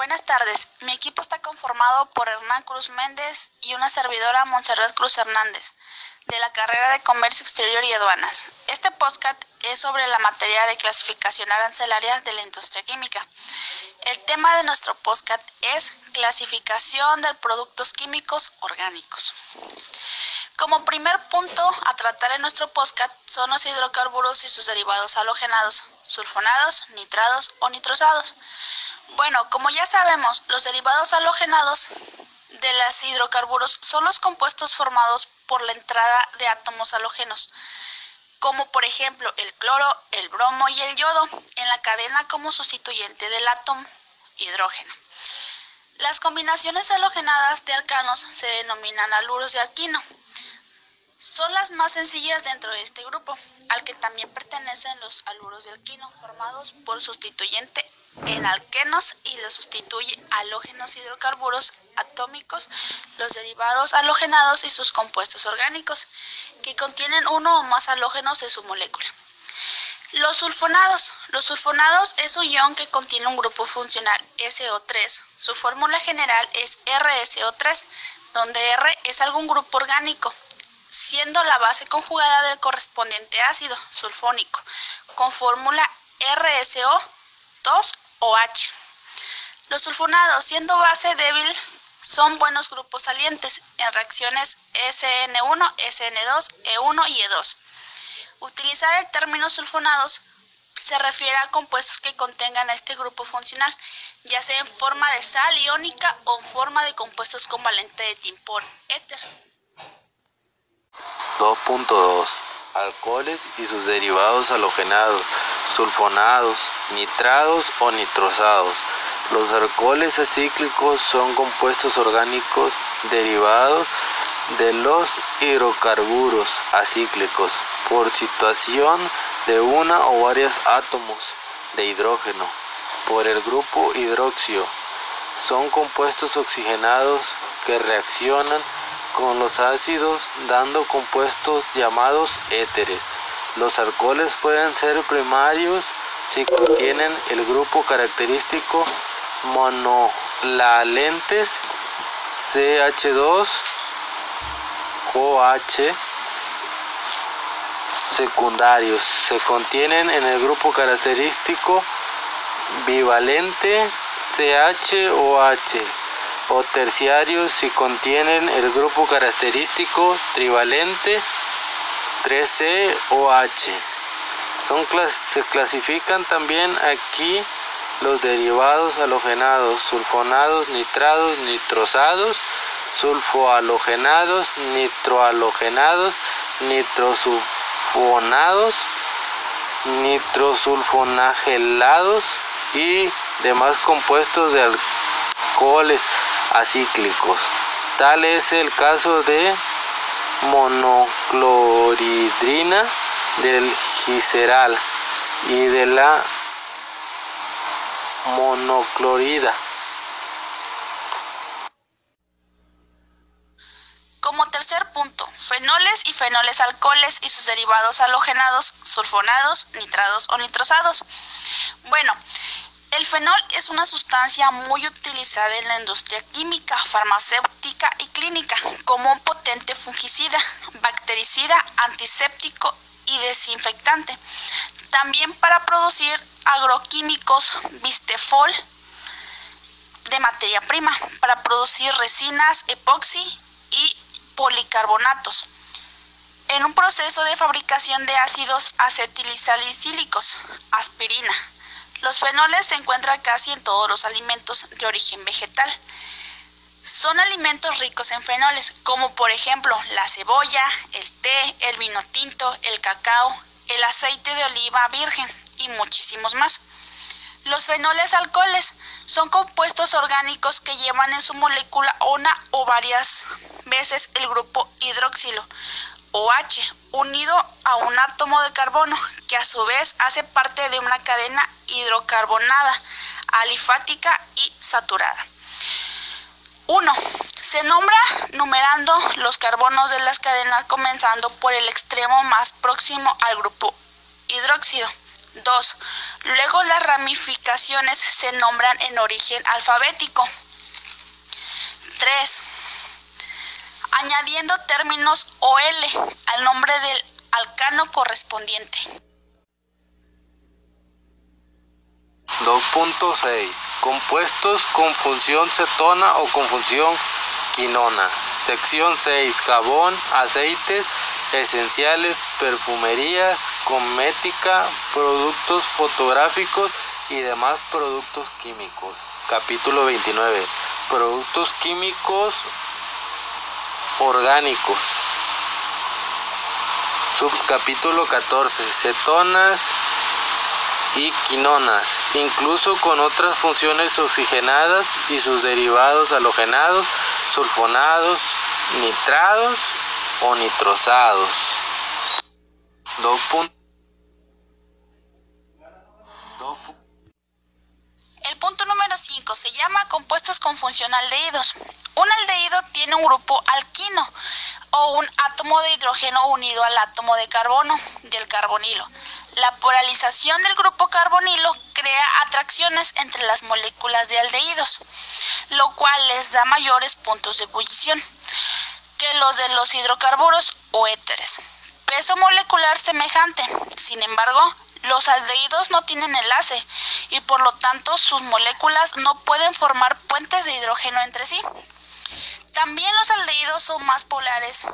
Buenas tardes. Mi equipo está conformado por Hernán Cruz Méndez y una servidora Montserrat Cruz Hernández, de la carrera de Comercio Exterior y Aduanas. Este podcast es sobre la materia de clasificación arancelaria de la industria química. El tema de nuestro podcast es clasificación de productos químicos orgánicos. Como primer punto a tratar en nuestro podcast son los hidrocarburos y sus derivados halogenados, sulfonados, nitrados o nitrosados. Bueno, como ya sabemos, los derivados halogenados de los hidrocarburos son los compuestos formados por la entrada de átomos halógenos, como por ejemplo el cloro, el bromo y el yodo, en la cadena como sustituyente del átomo hidrógeno. Las combinaciones halogenadas de alcanos se denominan aluros de alquino. Son las más sencillas dentro de este grupo, al que también pertenecen los aluros de alquino, formados por sustituyente en alquenos y los sustituye halógenos hidrocarburos atómicos, los derivados halogenados y sus compuestos orgánicos, que contienen uno o más halógenos de su molécula. Los sulfonados. Los sulfonados es un ion que contiene un grupo funcional SO3. Su fórmula general es RSO3, donde R es algún grupo orgánico siendo la base conjugada del correspondiente ácido sulfónico, con fórmula RSO2OH. Los sulfonados, siendo base débil, son buenos grupos salientes en reacciones SN1, SN2, E1 y E2. Utilizar el término sulfonados se refiere a compuestos que contengan este grupo funcional, ya sea en forma de sal iónica o en forma de compuestos con valente de timpor éter. 2.2 Alcoholes y sus derivados halogenados, sulfonados, nitrados o nitrosados. Los alcoholes acíclicos son compuestos orgánicos derivados de los hidrocarburos acíclicos por situación de una o varios átomos de hidrógeno por el grupo hidroxio. Son compuestos oxigenados que reaccionan con los ácidos dando compuestos llamados éteres. Los alcoholes pueden ser primarios si contienen el grupo característico monolalentes CH2 OH secundarios se contienen en el grupo característico bivalente CHOH o terciarios si contienen el grupo característico trivalente 3COH. Son, se clasifican también aquí los derivados halogenados, sulfonados, nitrados, nitrosados, sulfohalogenados, nitrohalogenados, nitrosulfonados, nitrosulfonagelados y demás compuestos de alcoholes acíclicos. Tal es el caso de monocloridrina del giseral y de la monoclorida. Como tercer punto, fenoles y fenoles alcoholes y sus derivados halogenados, sulfonados, nitrados o nitrosados. Bueno, el fenol es una sustancia muy utilizada en la industria química, farmacéutica y clínica como un potente fungicida, bactericida, antiséptico y desinfectante. También para producir agroquímicos, bistefol de materia prima, para producir resinas, epoxi y policarbonatos. En un proceso de fabricación de ácidos acetilsalicílicos, aspirina los fenoles se encuentran casi en todos los alimentos de origen vegetal. Son alimentos ricos en fenoles, como por ejemplo la cebolla, el té, el vino tinto, el cacao, el aceite de oliva virgen y muchísimos más. Los fenoles alcoholes son compuestos orgánicos que llevan en su molécula una o varias veces el grupo hidroxilo OH unido a un átomo de carbono que a su vez hace parte de una cadena hidrocarbonada, alifática y saturada. 1. Se nombra numerando los carbonos de las cadenas comenzando por el extremo más próximo al grupo hidróxido. 2. Luego las ramificaciones se nombran en origen alfabético. 3. Añadiendo términos OL al nombre del alcano correspondiente. 2.6. Compuestos con función cetona o con función quinona. Sección 6. Jabón, aceites esenciales, perfumerías, cosmética, productos fotográficos y demás productos químicos. Capítulo 29. Productos químicos orgánicos. Subcapítulo 14. Cetonas y quinonas, incluso con otras funciones oxigenadas y sus derivados halogenados, sulfonados, nitrados o nitrosados. El punto número 5 se llama compuestos con función aldehídos. Un aldehído tiene un grupo alquino o un átomo de hidrógeno unido al átomo de carbono del carbonilo. La polarización del grupo carbonilo crea atracciones entre las moléculas de aldehídos, lo cual les da mayores puntos de ebullición que los de los hidrocarburos o éteres. Peso molecular semejante. Sin embargo, los aldehídos no tienen enlace y por lo tanto sus moléculas no pueden formar puentes de hidrógeno entre sí. También los aldehídos son más polares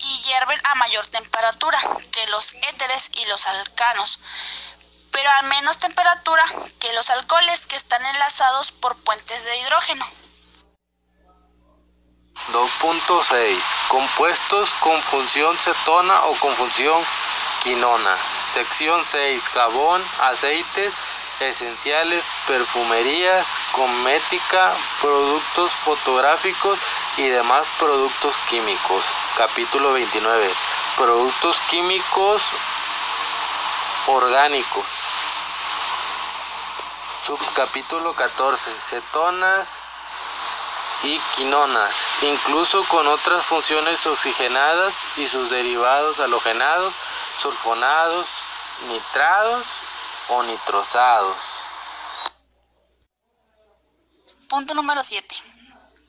y hierven a mayor temperatura que los éteres y los alcanos, pero a menos temperatura que los alcoholes que están enlazados por puentes de hidrógeno. 2.6 Compuestos con función cetona o con función Sección 6 Jabón, aceites esenciales, perfumerías, cosmética, productos fotográficos y demás productos químicos. Capítulo 29. Productos químicos orgánicos. Subcapítulo 14. Cetonas y quinonas, incluso con otras funciones oxigenadas y sus derivados halogenados, sulfonados, nitrados o nitrosados. Punto número 7.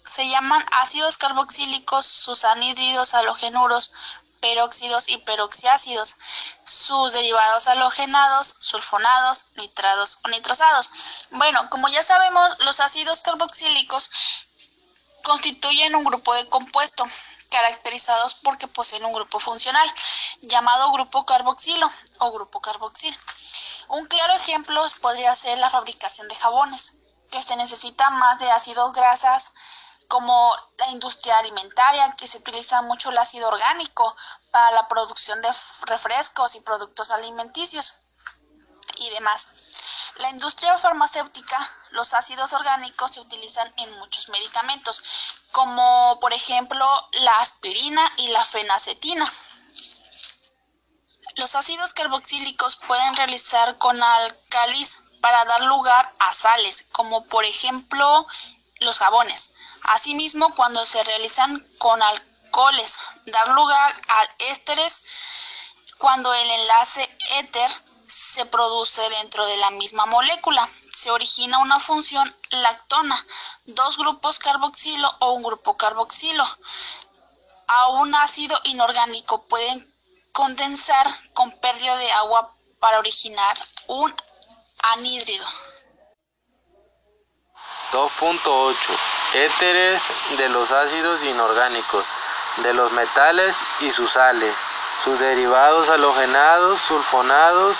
Se llaman ácidos carboxílicos sus anhídridos halogenuros, peróxidos y peroxiácidos, sus derivados halogenados, sulfonados, nitrados o nitrosados. Bueno, como ya sabemos, los ácidos carboxílicos constituyen un grupo de compuesto caracterizados porque poseen un grupo funcional llamado grupo carboxilo o grupo carboxil. Un claro ejemplo podría ser la fabricación de jabones, que se necesita más de ácidos grasas como la industria alimentaria, que se utiliza mucho el ácido orgánico para la producción de refrescos y productos alimenticios y demás. La industria farmacéutica, los ácidos orgánicos se utilizan en muchos medicamentos, como por ejemplo la aspirina y la fenacetina. Los ácidos carboxílicos pueden realizar con álcalis para dar lugar a sales, como por ejemplo los jabones. Asimismo, cuando se realizan con alcoholes, dar lugar a ésteres cuando el enlace éter se produce dentro de la misma molécula. Se origina una función lactona, dos grupos carboxilo o un grupo carboxilo. A un ácido inorgánico pueden condensar con pérdida de agua para originar un anhídrido. 2.8 Éteres de los ácidos inorgánicos, de los metales y sus sales, sus derivados halogenados, sulfonados,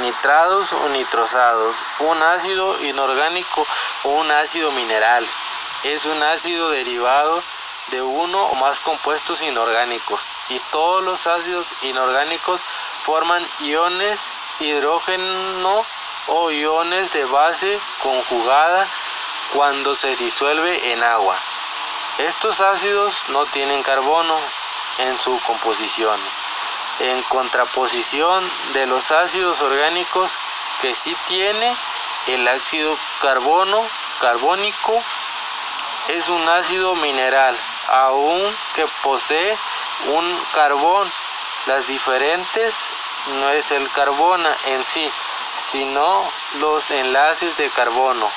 nitrados o nitrosados. Un ácido inorgánico o un ácido mineral es un ácido derivado de uno o más compuestos inorgánicos y todos los ácidos inorgánicos forman iones hidrógeno o iones de base conjugada cuando se disuelve en agua. Estos ácidos no tienen carbono en su composición en contraposición de los ácidos orgánicos que sí tiene el ácido carbono carbónico es un ácido mineral aunque posee un carbón las diferentes no es el carbono en sí sino los enlaces de carbono.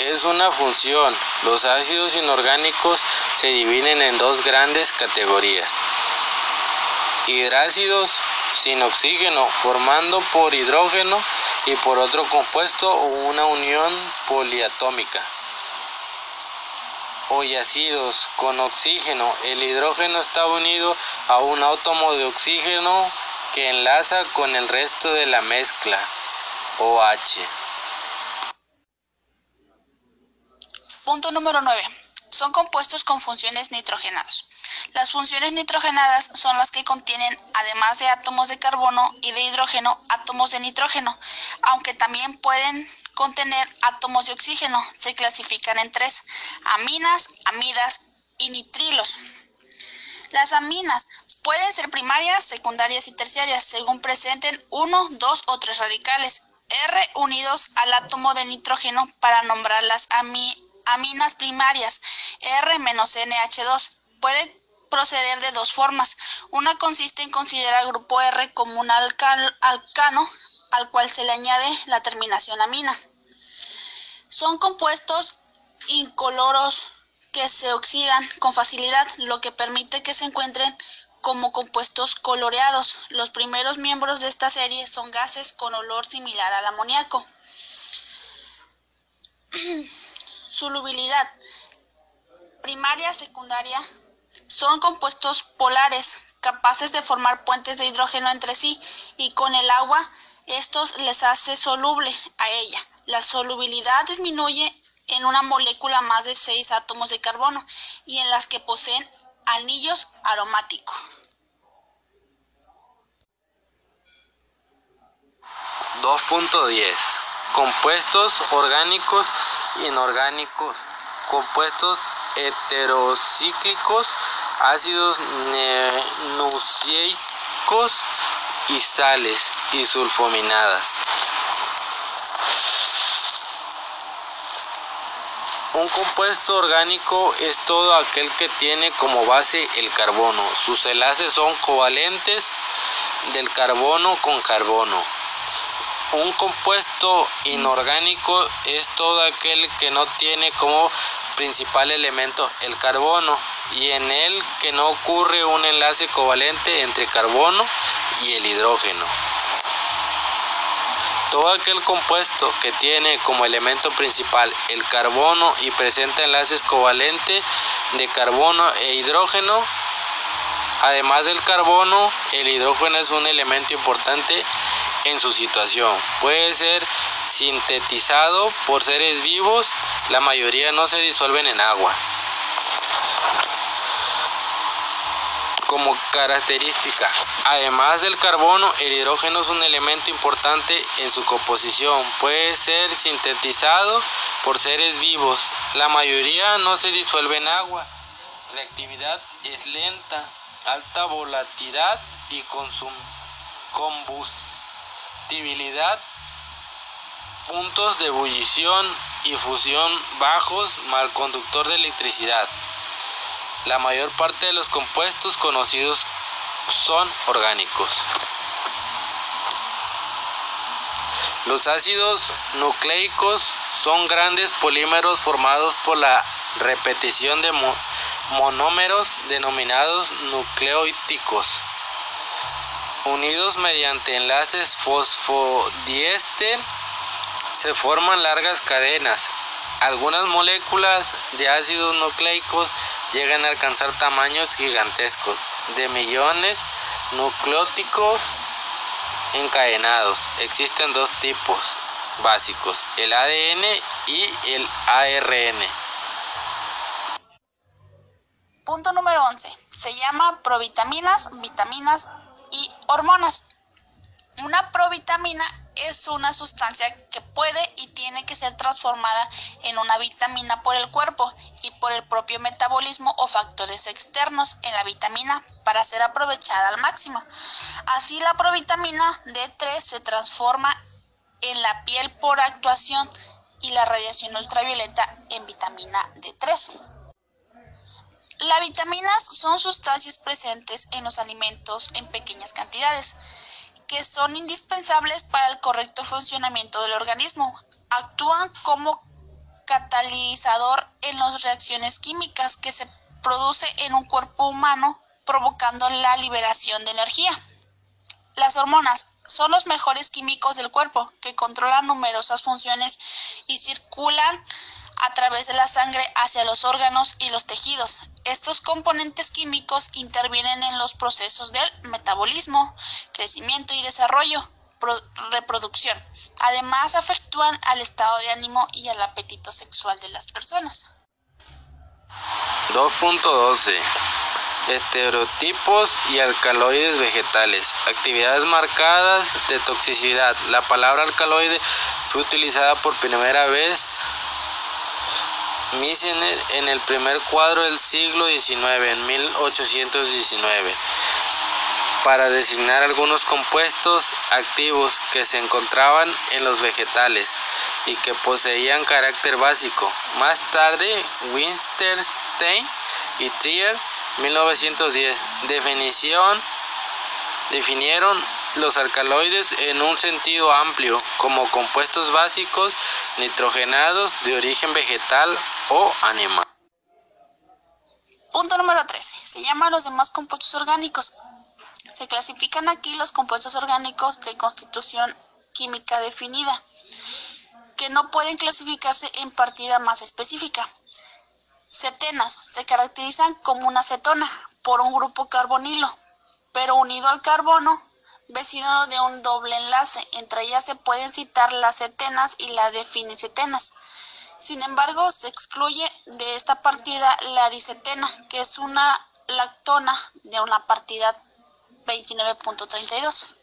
Es una función. Los ácidos inorgánicos se dividen en dos grandes categorías. Hidrácidos sin oxígeno formando por hidrógeno y por otro compuesto o una unión poliatómica. O ácidos con oxígeno. El hidrógeno está unido a un átomo de oxígeno que enlaza con el resto de la mezcla OH. Punto número 9. Son compuestos con funciones nitrogenados. Las funciones nitrogenadas son las que contienen, además de átomos de carbono y de hidrógeno, átomos de nitrógeno, aunque también pueden contener átomos de oxígeno. Se clasifican en tres, aminas, amidas y nitrilos. Las aminas pueden ser primarias, secundarias y terciarias, según presenten uno, dos o tres radicales R unidos al átomo de nitrógeno para nombrar las aminas primarias R-NH2. Puede proceder de dos formas. Una consiste en considerar el grupo R como un alcano al cual se le añade la terminación amina. Son compuestos incoloros que se oxidan con facilidad, lo que permite que se encuentren como compuestos coloreados. Los primeros miembros de esta serie son gases con olor similar al amoníaco. Solubilidad primaria, secundaria son compuestos polares capaces de formar puentes de hidrógeno entre sí y con el agua estos les hace soluble a ella. La solubilidad disminuye en una molécula más de 6 átomos de carbono y en las que poseen anillos aromáticos. .10 Compuestos orgánicos inorgánicos. Compuestos heterocíclicos ácidos nucleicos y sales y sulfominadas. Un compuesto orgánico es todo aquel que tiene como base el carbono. Sus enlaces son covalentes del carbono con carbono. Un compuesto inorgánico es todo aquel que no tiene como principal elemento el carbono y en él que no ocurre un enlace covalente entre carbono y el hidrógeno. Todo aquel compuesto que tiene como elemento principal el carbono y presenta enlaces covalentes de carbono e hidrógeno, además del carbono, el hidrógeno es un elemento importante en su situación. Puede ser sintetizado por seres vivos, la mayoría no se disuelven en agua. Como característica, además del carbono, el hidrógeno es un elemento importante en su composición. Puede ser sintetizado por seres vivos. La mayoría no se disuelve en agua. Reactividad es lenta, alta volatilidad y puntos de ebullición y fusión bajos, mal conductor de electricidad. La mayor parte de los compuestos conocidos son orgánicos. Los ácidos nucleicos son grandes polímeros formados por la repetición de monómeros denominados nucleóticos, unidos mediante enlaces fosfodiéster se forman largas cadenas. Algunas moléculas de ácidos nucleicos llegan a alcanzar tamaños gigantescos, de millones nucleóticos encadenados. Existen dos tipos básicos, el ADN y el ARN. Punto número 11. Se llama provitaminas, vitaminas hormonas. Una provitamina es una sustancia que puede y tiene que ser transformada en una vitamina por el cuerpo y por el propio metabolismo o factores externos en la vitamina para ser aprovechada al máximo. Así la provitamina D3 se transforma en la piel por actuación y la radiación ultravioleta en vitamina D3. Vitaminas son sustancias presentes en los alimentos en pequeñas cantidades, que son indispensables para el correcto funcionamiento del organismo. Actúan como catalizador en las reacciones químicas que se produce en un cuerpo humano, provocando la liberación de energía. Las hormonas son los mejores químicos del cuerpo, que controlan numerosas funciones y circulan a través de la sangre hacia los órganos y los tejidos. Estos componentes químicos intervienen en los procesos del metabolismo, crecimiento y desarrollo, reproducción. Además, afectúan al estado de ánimo y al apetito sexual de las personas. 2.12 Estereotipos y alcaloides vegetales. Actividades marcadas de toxicidad. La palabra alcaloide fue utilizada por primera vez Missner en el primer cuadro del siglo XIX, en 1819, para designar algunos compuestos activos que se encontraban en los vegetales y que poseían carácter básico. Más tarde, Winterstein y Trier, 1910, definición, definieron los alcaloides en un sentido amplio como compuestos básicos nitrogenados de origen vegetal o animal. Punto número 13. Se llaman los demás compuestos orgánicos. Se clasifican aquí los compuestos orgánicos de constitución química definida, que no pueden clasificarse en partida más específica. Cetenas se caracterizan como una cetona por un grupo carbonilo, pero unido al carbono vecino de un doble enlace. Entre ellas se pueden citar las cetenas y las definicetenas. Sin embargo, se excluye de esta partida la dicetena, que es una lactona de una partida 29.32.